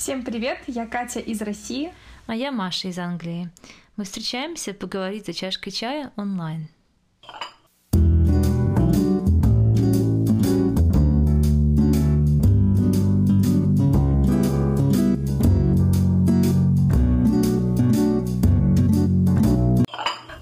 Всем привет, я Катя из России. А я Маша из Англии. Мы встречаемся поговорить за чашкой чая онлайн.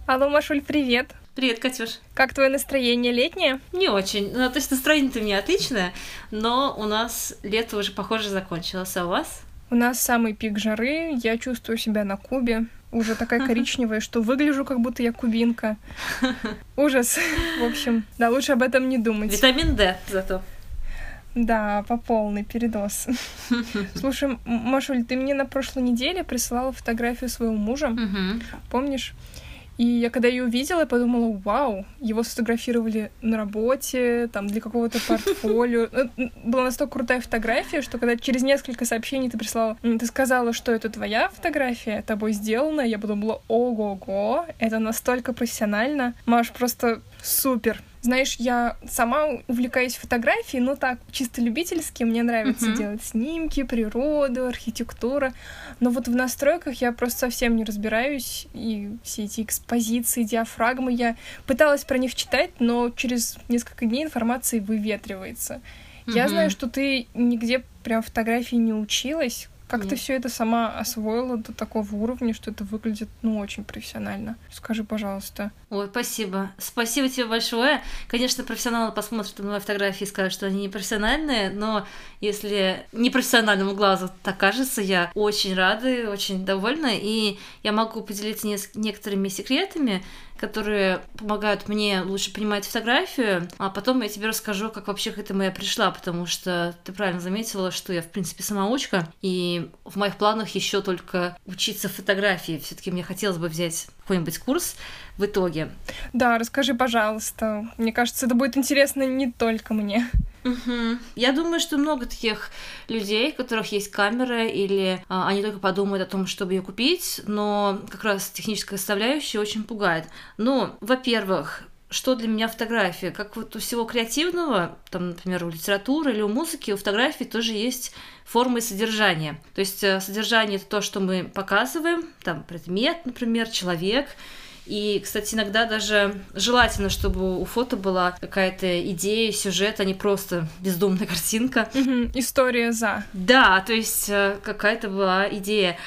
Алло, Машуль, привет. Привет, Катюш. Как твое настроение летнее? Не очень. Ну, то есть настроение-то у меня отличное, но у нас лето уже, похоже, закончилось. А у вас? У нас самый пик жары. Я чувствую себя на Кубе. Уже такая коричневая, что выгляжу, как будто я кубинка. Ужас. В общем, да, лучше об этом не думать. Витамин D зато. Да, по полный передоз. Слушай, Машуль, ты мне на прошлой неделе присылала фотографию своего мужа. Помнишь? И я когда ее увидела, я подумала, вау, его сфотографировали на работе, там, для какого-то портфолио. Ну, была настолько крутая фотография, что когда через несколько сообщений ты прислала, ты сказала, что это твоя фотография, тобой сделана, я подумала, ого-го, это настолько профессионально. Маш, просто супер. Знаешь, я сама увлекаюсь фотографией, но так, чисто любительски. Мне нравится uh-huh. делать снимки, природу, архитектура. Но вот в настройках я просто совсем не разбираюсь. И все эти экспозиции, диафрагмы, я пыталась про них читать, но через несколько дней информация выветривается. Uh-huh. Я знаю, что ты нигде прям фотографии не училась. Как Нет. ты все это сама освоила до такого уровня, что это выглядит, ну, очень профессионально? Скажи, пожалуйста. Ой, спасибо. Спасибо тебе большое. Конечно, профессионалы посмотрят на мои фотографии и скажут, что они не профессиональные, но если непрофессиональному глазу так кажется, я очень рада, очень довольна, и я могу поделиться некоторыми секретами, которые помогают мне лучше понимать фотографию, а потом я тебе расскажу, как вообще к этому я пришла, потому что ты правильно заметила, что я, в принципе, самоучка, и в моих планах еще только учиться фотографии. Все-таки мне хотелось бы взять какой-нибудь курс в итоге. Да, расскажи, пожалуйста. Мне кажется, это будет интересно не только мне. Угу. Я думаю, что много таких людей, у которых есть камера, или а, они только подумают о том, чтобы ее купить, но как раз техническая составляющая очень пугает. Ну, во-первых, что для меня фотография? Как вот у всего креативного, там, например, у литературы или у музыки, у фотографии тоже есть формы и содержание. То есть э, содержание — это то, что мы показываем, там, предмет, например, человек — и, кстати, иногда даже желательно, чтобы у фото была какая-то идея, сюжет, а не просто бездумная картинка. Угу, история за. Да, то есть э, какая-то была идея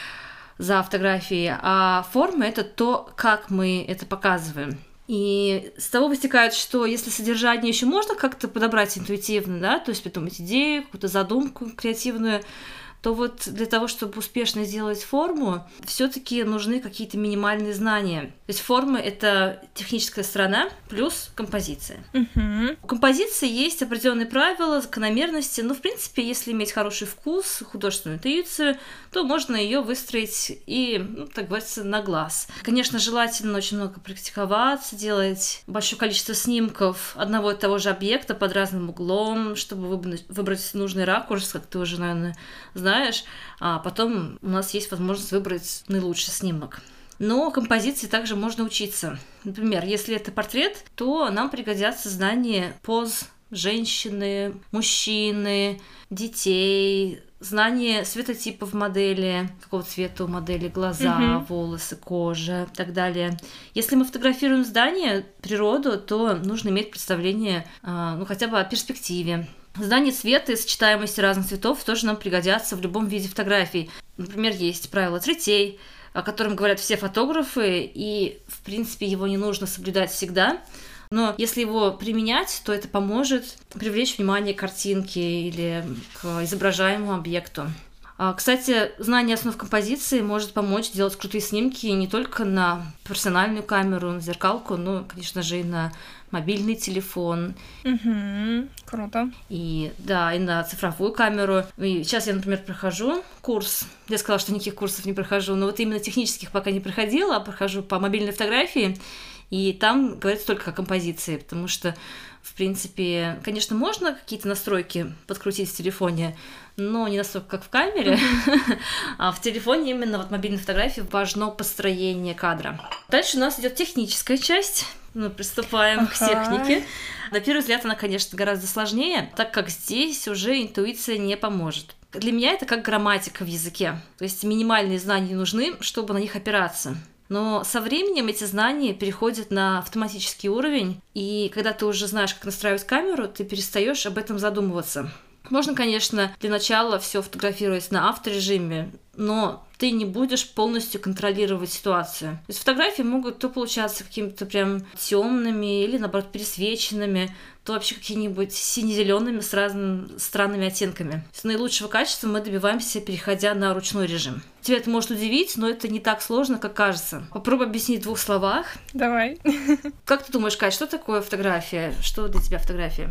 за фотографией, а форма это то, как мы это показываем. И с того вытекает, что если содержание еще можно как-то подобрать интуитивно, да, то есть придумать идею, какую-то задумку креативную, то вот для того, чтобы успешно сделать форму, все-таки нужны какие-то минимальные знания. То есть форма это техническая сторона плюс композиция. Угу. У композиции есть определенные правила, закономерности, но в принципе, если иметь хороший вкус, художественную интуицию, то можно ее выстроить и, ну, так говорится, на глаз. Конечно, желательно очень много практиковаться, делать большое количество снимков одного и того же объекта под разным углом, чтобы выбрать нужный ракурс, как ты уже, наверное, знаешь знаешь, а потом у нас есть возможность выбрать наилучший снимок. Но композиции также можно учиться. Например, если это портрет, то нам пригодятся знания поз женщины, мужчины, детей, знание светотипов модели, какого цвета у модели глаза, угу. волосы, кожа и так далее. Если мы фотографируем здание, природу, то нужно иметь представление, а, ну, хотя бы о перспективе, Знание цвета и сочетаемости разных цветов тоже нам пригодятся в любом виде фотографий. Например, есть правило цветей, о котором говорят все фотографы, и, в принципе, его не нужно соблюдать всегда. Но если его применять, то это поможет привлечь внимание к картинке или к изображаемому объекту. А, кстати, знание основ композиции может помочь делать крутые снимки не только на профессиональную камеру, на зеркалку, но, конечно же, и на мобильный телефон. Угу, круто. И да, и на цифровую камеру. И сейчас я, например, прохожу курс. Я сказала, что никаких курсов не прохожу, но вот именно технических пока не проходила, а прохожу по мобильной фотографии. И там говорится только о композиции, потому что, в принципе, конечно, можно какие-то настройки подкрутить в телефоне, но не настолько, как в камере. а в телефоне именно вот мобильной фотографии важно построение кадра. Дальше у нас идет техническая часть. Мы приступаем ага. к технике. На первый взгляд она, конечно, гораздо сложнее, так как здесь уже интуиция не поможет. Для меня это как грамматика в языке. То есть минимальные знания нужны, чтобы на них опираться. Но со временем эти знания переходят на автоматический уровень, и когда ты уже знаешь, как настраивать камеру, ты перестаешь об этом задумываться. Можно, конечно, для начала все фотографировать на авторежиме, но ты не будешь полностью контролировать ситуацию. То есть фотографии могут то получаться какими-то прям темными или, наоборот, пересвеченными, то вообще какими-нибудь сине-зелеными с разными странными оттенками. С наилучшего качества мы добиваемся, переходя на ручной режим. Тебя это может удивить, но это не так сложно, как кажется. Попробуй объяснить в двух словах. Давай. Как ты думаешь, Кать, что такое фотография? Что для тебя фотография?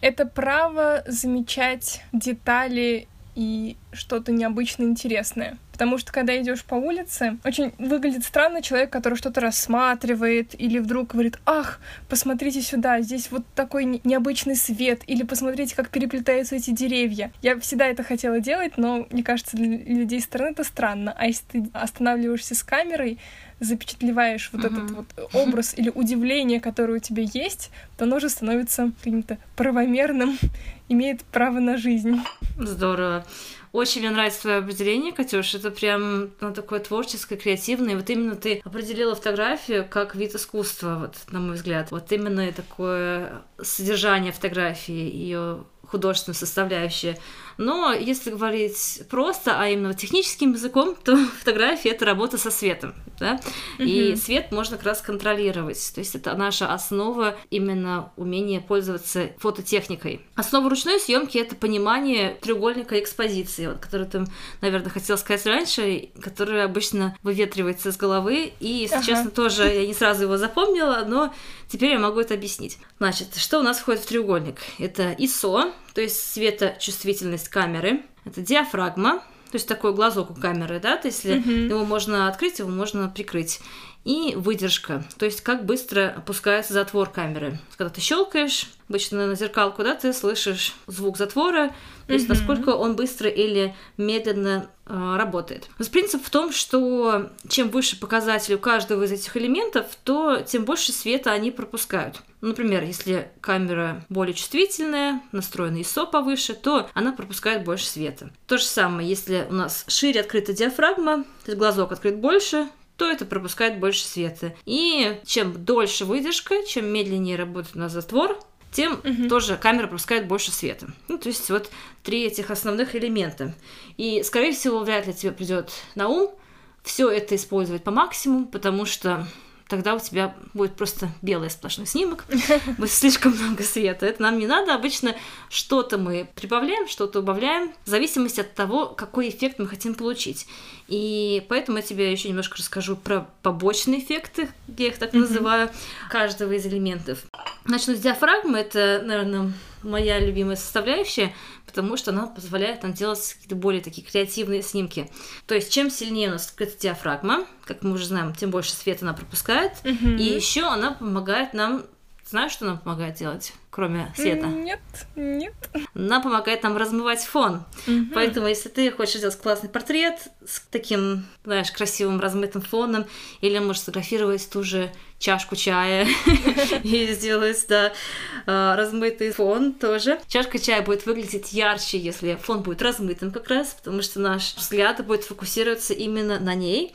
Это право замечать детали и что-то необычно интересное. Потому что когда идешь по улице, очень выглядит странно человек, который что-то рассматривает, или вдруг говорит, ах, посмотрите сюда, здесь вот такой необычный свет, или посмотрите, как переплетаются эти деревья. Я всегда это хотела делать, но мне кажется, для людей стороны это странно. А если ты останавливаешься с камерой, запечатлеваешь вот uh-huh. этот вот образ или удивление, которое у тебя есть, то оно уже становится каким-то правомерным, имеет право на жизнь. Здорово. Очень мне нравится твое определение, Катюш. Это прям ну, такое творческое, креативное. Вот именно ты определила фотографию как вид искусства, вот, на мой взгляд. Вот именно такое содержание фотографии, ее художественную составляющую. Но если говорить просто, а именно техническим языком, то фотография это работа со светом. Да? Mm-hmm. И свет можно как раз контролировать. То есть это наша основа именно умения пользоваться фототехникой. Основа ручной съемки это понимание треугольника экспозиции, вот, который ты, наверное, хотел сказать раньше, который обычно выветривается из головы. И, если ага. честно, тоже я не сразу его запомнила, но теперь я могу это объяснить. Значит, что у нас входит в треугольник? Это ISO, то есть светочувствительность камеры. Это диафрагма, то есть такой глазок у камеры, да, то есть если mm-hmm. его можно открыть, его можно прикрыть. И выдержка, то есть как быстро опускается затвор камеры. Когда ты щелкаешь, обычно на зеркалку, да, ты слышишь звук затвора, то есть насколько он быстро или медленно э, работает. Но принцип в том, что чем выше показатель у каждого из этих элементов, то тем больше света они пропускают. Например, если камера более чувствительная, настроена ISO повыше, то она пропускает больше света. То же самое, если у нас шире открыта диафрагма, то есть глазок открыт больше, то это пропускает больше света. И чем дольше выдержка, чем медленнее работает у нас затвор, тем угу. тоже камера пропускает больше света. Ну, то есть вот три этих основных элемента. И, скорее всего, вряд ли тебе придет на ум все это использовать по максимуму, потому что тогда у тебя будет просто белый сплошной снимок, будет слишком много света. Это нам не надо. Обычно что-то мы прибавляем, что-то убавляем, в зависимости от того, какой эффект мы хотим получить. И поэтому я тебе еще немножко расскажу про побочные эффекты, я их так называю, каждого из элементов. Начну с диафрагмы. Это, наверное, моя любимая составляющая, потому что она позволяет нам делать какие-то более такие креативные снимки. То есть, чем сильнее у нас открыта диафрагма, как мы уже знаем, тем больше света она пропускает, mm-hmm. и еще она помогает нам знаешь, что нам помогает делать, кроме света? Нет, нет. Она помогает нам размывать фон. Угу. Поэтому, если ты хочешь сделать классный портрет с таким, знаешь, красивым размытым фоном, или можешь сфотографировать ту же чашку чая и сделать, да, а, размытый фон тоже. Чашка чая будет выглядеть ярче, если фон будет размытым как раз, потому что наш взгляд будет фокусироваться именно на ней.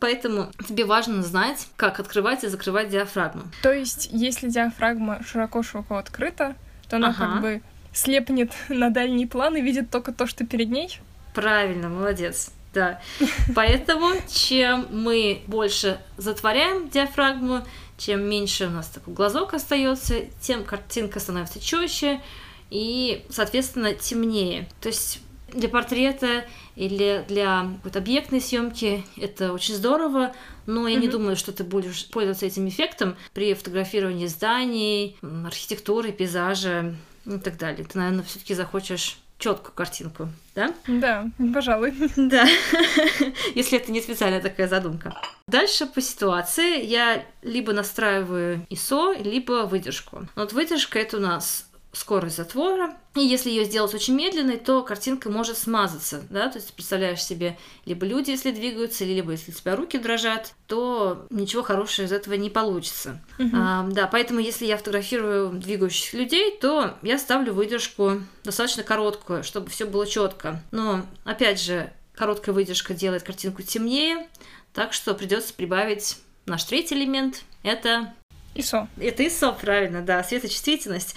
Поэтому тебе важно знать, как открывать и закрывать диафрагму. То есть, если диафрагма широко-широко открыта, то она ага. как бы слепнет на дальний план и видит только то, что перед ней? Правильно, молодец. Да. Поэтому чем мы больше затворяем диафрагму, чем меньше у нас такой глазок остается, тем картинка становится четче и, соответственно, темнее. То есть для портрета или для какой-то объектной съемки это очень здорово, но я mm-hmm. не думаю, что ты будешь пользоваться этим эффектом при фотографировании зданий, архитектуры, пейзажа и так далее. Ты, наверное, все-таки захочешь четкую картинку, да? Да, пожалуй. Да, если это не специальная такая задумка. Дальше по ситуации я либо настраиваю ISO, либо выдержку. Вот выдержка это у нас скорость затвора. И если ее сделать очень медленной, то картинка может смазаться, да, то есть представляешь себе, либо люди, если двигаются, либо если у тебя руки дрожат, то ничего хорошего из этого не получится. Uh-huh. А, да, поэтому если я фотографирую двигающихся людей, то я ставлю выдержку достаточно короткую, чтобы все было четко. Но опять же, короткая выдержка делает картинку темнее, так что придется прибавить наш третий элемент. Это ISO. Это ISO, правильно, да, светочувствительность.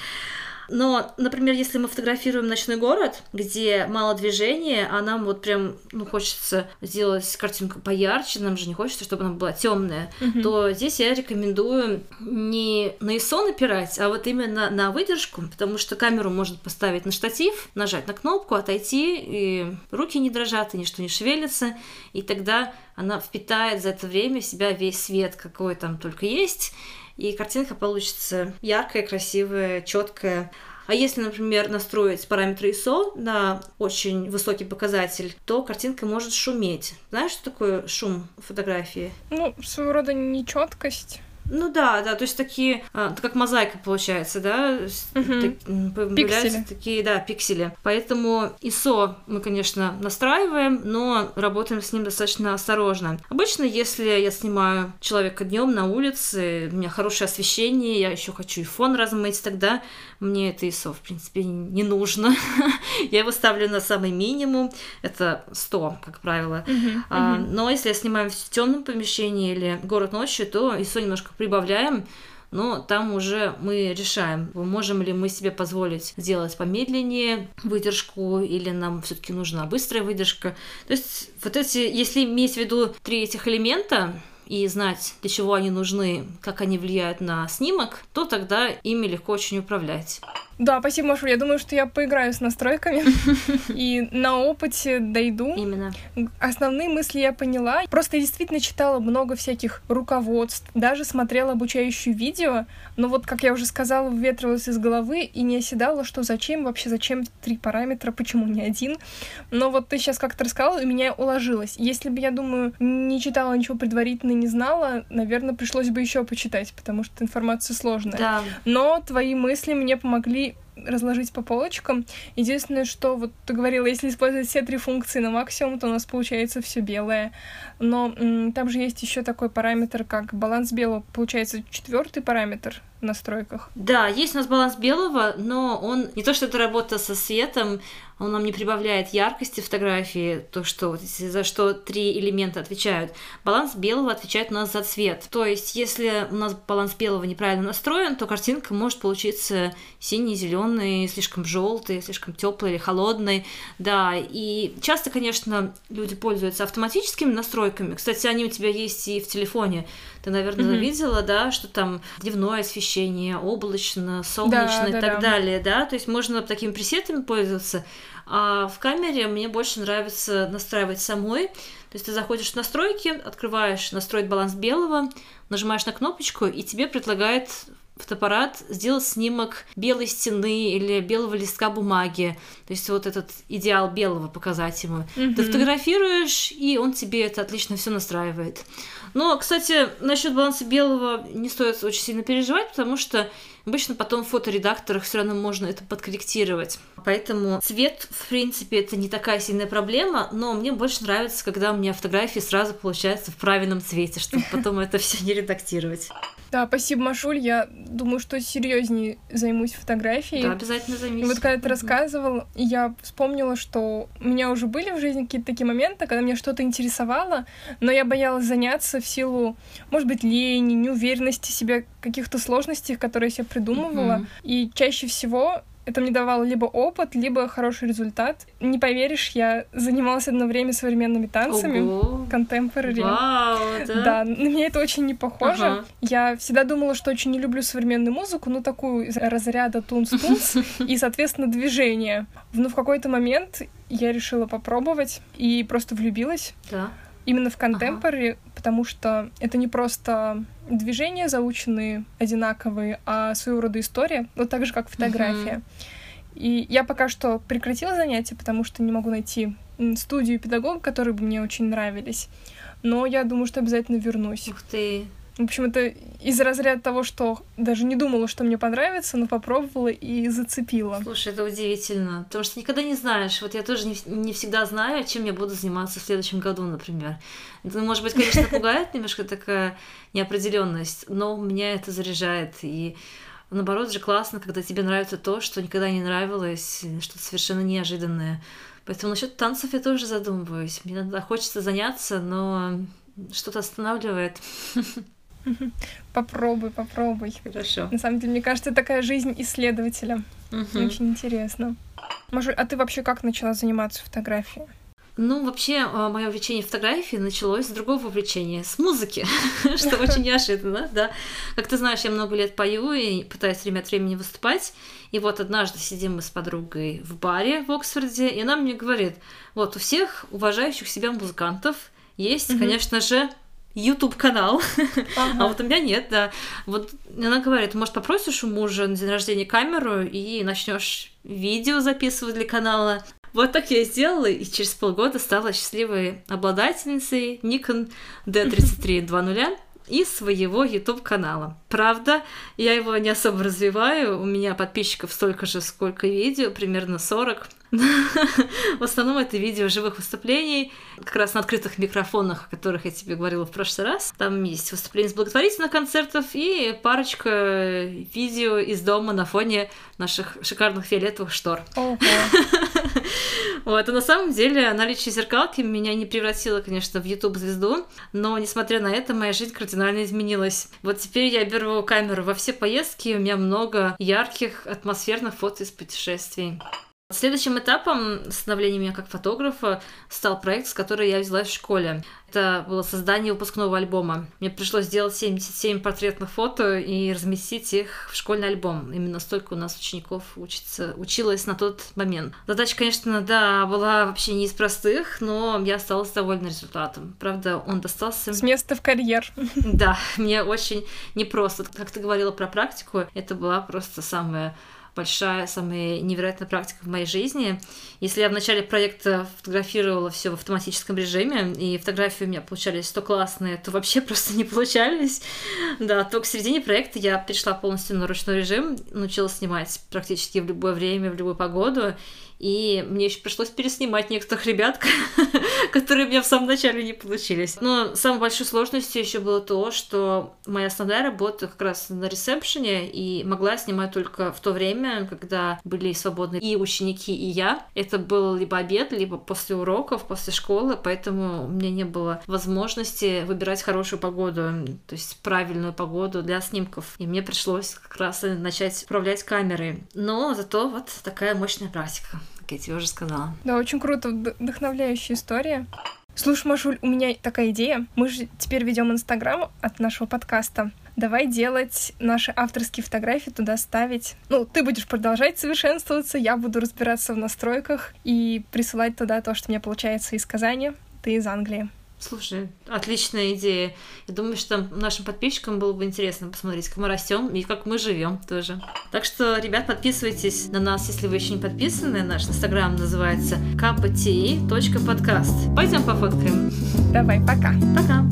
Но, например, если мы фотографируем ночной город, где мало движения, а нам вот прям, ну, хочется сделать картинку поярче, нам же не хочется, чтобы она была темная, mm-hmm. то здесь я рекомендую не на ISO напирать, а вот именно на выдержку, потому что камеру можно поставить на штатив, нажать на кнопку, отойти, и руки не дрожат, и ничто не шевелится, и тогда она впитает за это время в себя весь свет, какой там только есть, и картинка получится яркая, красивая, четкая. А если, например, настроить параметры ISO на очень высокий показатель, то картинка может шуметь. Знаешь, что такое шум фотографии? Ну, своего рода нечеткость. Ну да, да, то есть такие, а, как мозаика получается, да, угу. так, пиксели. такие, да, пиксели. Поэтому ISO мы, конечно, настраиваем, но работаем с ним достаточно осторожно. Обычно, если я снимаю человека днем на улице, у меня хорошее освещение, я еще хочу и фон размыть, тогда мне это ISO, в принципе, не нужно. я его ставлю на самый минимум, это 100, как правило. А, но если я снимаю в темном помещении или город ночью, то ISO немножко прибавляем, но там уже мы решаем, можем ли мы себе позволить сделать помедленнее выдержку, или нам все-таки нужна быстрая выдержка. То есть вот эти, если иметь в виду три этих элемента, и знать, для чего они нужны, как они влияют на снимок, то тогда ими легко очень управлять. Да, спасибо, Машу. Я думаю, что я поиграю с настройками и на опыте дойду. Именно. Основные мысли я поняла. Просто я действительно читала много всяких руководств, даже смотрела обучающие видео, но вот, как я уже сказала, выветрилась из головы и не оседала, что зачем вообще, зачем три параметра, почему не один. Но вот ты сейчас как-то рассказала, и меня уложилось. Если бы, я думаю, не читала ничего предварительно, не знала, наверное, пришлось бы еще почитать, потому что информация сложная. Да. Но твои мысли мне помогли разложить по полочкам. Единственное, что вот ты говорила, если использовать все три функции на максимум, то у нас получается все белое. Но там же есть еще такой параметр, как баланс белого. Получается четвертый параметр в настройках. Да, есть у нас баланс белого, но он не то, что это работа со светом, он нам не прибавляет яркости фотографии, то, что за что три элемента отвечают. Баланс белого отвечает у нас за цвет. То есть, если у нас баланс белого неправильно настроен, то картинка может получиться синий, зеленый, слишком желтый, слишком теплый или холодный. Да, и часто, конечно, люди пользуются автоматическими настройками. Кстати, они у тебя есть и в телефоне. Ты, наверное, mm-hmm. видела, да, что там дневное освещение, облачно, солнечно да, и да, так да. далее, да. То есть можно такими пресетами пользоваться. А в камере мне больше нравится настраивать самой. То есть ты заходишь в настройки, открываешь настроить баланс белого, нажимаешь на кнопочку, и тебе предлагает фотоаппарат сделать снимок белой стены или белого листка бумаги. То есть вот этот идеал белого показать ему. Mm-hmm. Ты фотографируешь, и он тебе это отлично все настраивает. Но, кстати, насчет баланса белого не стоит очень сильно переживать, потому что обычно потом в фоторедакторах все равно можно это подкорректировать. Поэтому цвет, в принципе, это не такая сильная проблема, но мне больше нравится, когда у меня фотографии сразу получаются в правильном цвете, чтобы потом это все не редактировать. Да, спасибо, Машуль. Я думаю, что серьезнее займусь фотографией. Да, обязательно займись. вот когда ты рассказывал, я вспомнила, что у меня уже были в жизни какие-то такие моменты, когда меня что-то интересовало, но я боялась заняться в силу, может быть, лени, неуверенности себя, каких-то сложностей, которые я себе придумывала. Mm-hmm. И чаще всего это мне давало либо опыт, либо хороший результат. Не поверишь, я занималась одно время современными танцами. Contemporary. Вау, да? Да, на меня это очень не похоже. Ага. Я всегда думала, что очень не люблю современную музыку, ну, такую из разряда тунс-тунс и, соответственно, движение. Но в какой-то момент я решила попробовать и просто влюбилась. Да. Именно в контемпорари, ага. потому что это не просто движения заученные одинаковые, а своего рода история, вот так же, как фотография. Угу. И я пока что прекратила занятия, потому что не могу найти студию педагога, которые бы мне очень нравились. Но я думаю, что обязательно вернусь. Ух ты! В общем, это из разряда того, что даже не думала, что мне понравится, но попробовала и зацепила. Слушай, это удивительно, потому что никогда не знаешь. Вот я тоже не, не всегда знаю, чем я буду заниматься в следующем году, например. Это, может быть, конечно, пугает немножко такая неопределенность, но меня это заряжает. И наоборот же классно, когда тебе нравится то, что никогда не нравилось, что-то совершенно неожиданное. Поэтому насчет танцев я тоже задумываюсь. Мне иногда хочется заняться, но что-то останавливает. Попробуй, попробуй. Хорошо. На самом деле, мне кажется, такая жизнь исследователя. Угу. Очень интересно. Может, а ты вообще как начала заниматься фотографией? Ну, вообще, а, мое увлечение фотографией началось с другого увлечения, с музыки, что очень неожиданно, да. Как ты знаешь, я много лет пою и пытаюсь время от времени выступать. И вот однажды сидим мы с подругой в баре в Оксфорде, и она мне говорит, вот у всех уважающих себя музыкантов есть, конечно же, YouTube канал, ага. а вот у меня нет, да. Вот она говорит, может попросишь у мужа на день рождения камеру и начнешь видео записывать для канала. Вот так я и сделала, и через полгода стала счастливой обладательницей Nikon D3320 и своего YouTube-канала. Правда, я его не особо развиваю, у меня подписчиков столько же, сколько видео, примерно 40. В основном это видео живых выступлений, как раз на открытых микрофонах, о которых я тебе говорила в прошлый раз. Там есть выступления с благотворительных концертов и парочка видео из дома на фоне наших шикарных фиолетовых штор. Вот, и на самом деле наличие зеркалки меня не превратило, конечно, в YouTube-звезду, но, несмотря на это, моя жизнь кардинально изменилась. Вот теперь я беру камеру во все поездки, у меня много ярких, атмосферных фото из путешествий. Следующим этапом становления меня как фотографа стал проект, с которым я взялась в школе. Это было создание выпускного альбома. Мне пришлось сделать 77 портретных фото и разместить их в школьный альбом. Именно столько у нас учеников учится, училось на тот момент. Задача, конечно, да, была вообще не из простых, но я осталась довольна результатом. Правда, он достался... С места в карьер. Да, мне очень непросто. Как ты говорила про практику, это была просто самая большая, самая невероятная практика в моей жизни. Если я в начале проекта фотографировала все в автоматическом режиме, и фотографии у меня получались то классные, то вообще просто не получались, да, то к середине проекта я перешла полностью на ручной режим, научилась снимать практически в любое время, в любую погоду, и мне еще пришлось переснимать некоторых ребят, которые у меня в самом начале не получились. Но самой большой сложностью еще было то, что моя основная работа как раз на ресепшене, и могла снимать только в то время, когда были свободны и ученики, и я. Это был либо обед, либо после уроков, после школы, поэтому у меня не было возможности выбирать хорошую погоду, то есть правильную погоду для снимков. И мне пришлось как раз начать управлять камерой. Но зато вот такая мощная практика как я тебе уже сказала. Да, очень круто, вдохновляющая история. Слушай, Машуль, у меня такая идея. Мы же теперь ведем Инстаграм от нашего подкаста. Давай делать наши авторские фотографии, туда ставить. Ну, ты будешь продолжать совершенствоваться, я буду разбираться в настройках и присылать туда то, что у меня получается из Казани, ты из Англии. Слушай, отличная идея. Я думаю, что нашим подписчикам было бы интересно посмотреть, как мы растем и как мы живем тоже. Так что, ребят, подписывайтесь на нас, если вы еще не подписаны. Наш инстаграм называется kpti.podcast. Пойдем пофоткаем. Давай, пока. Пока.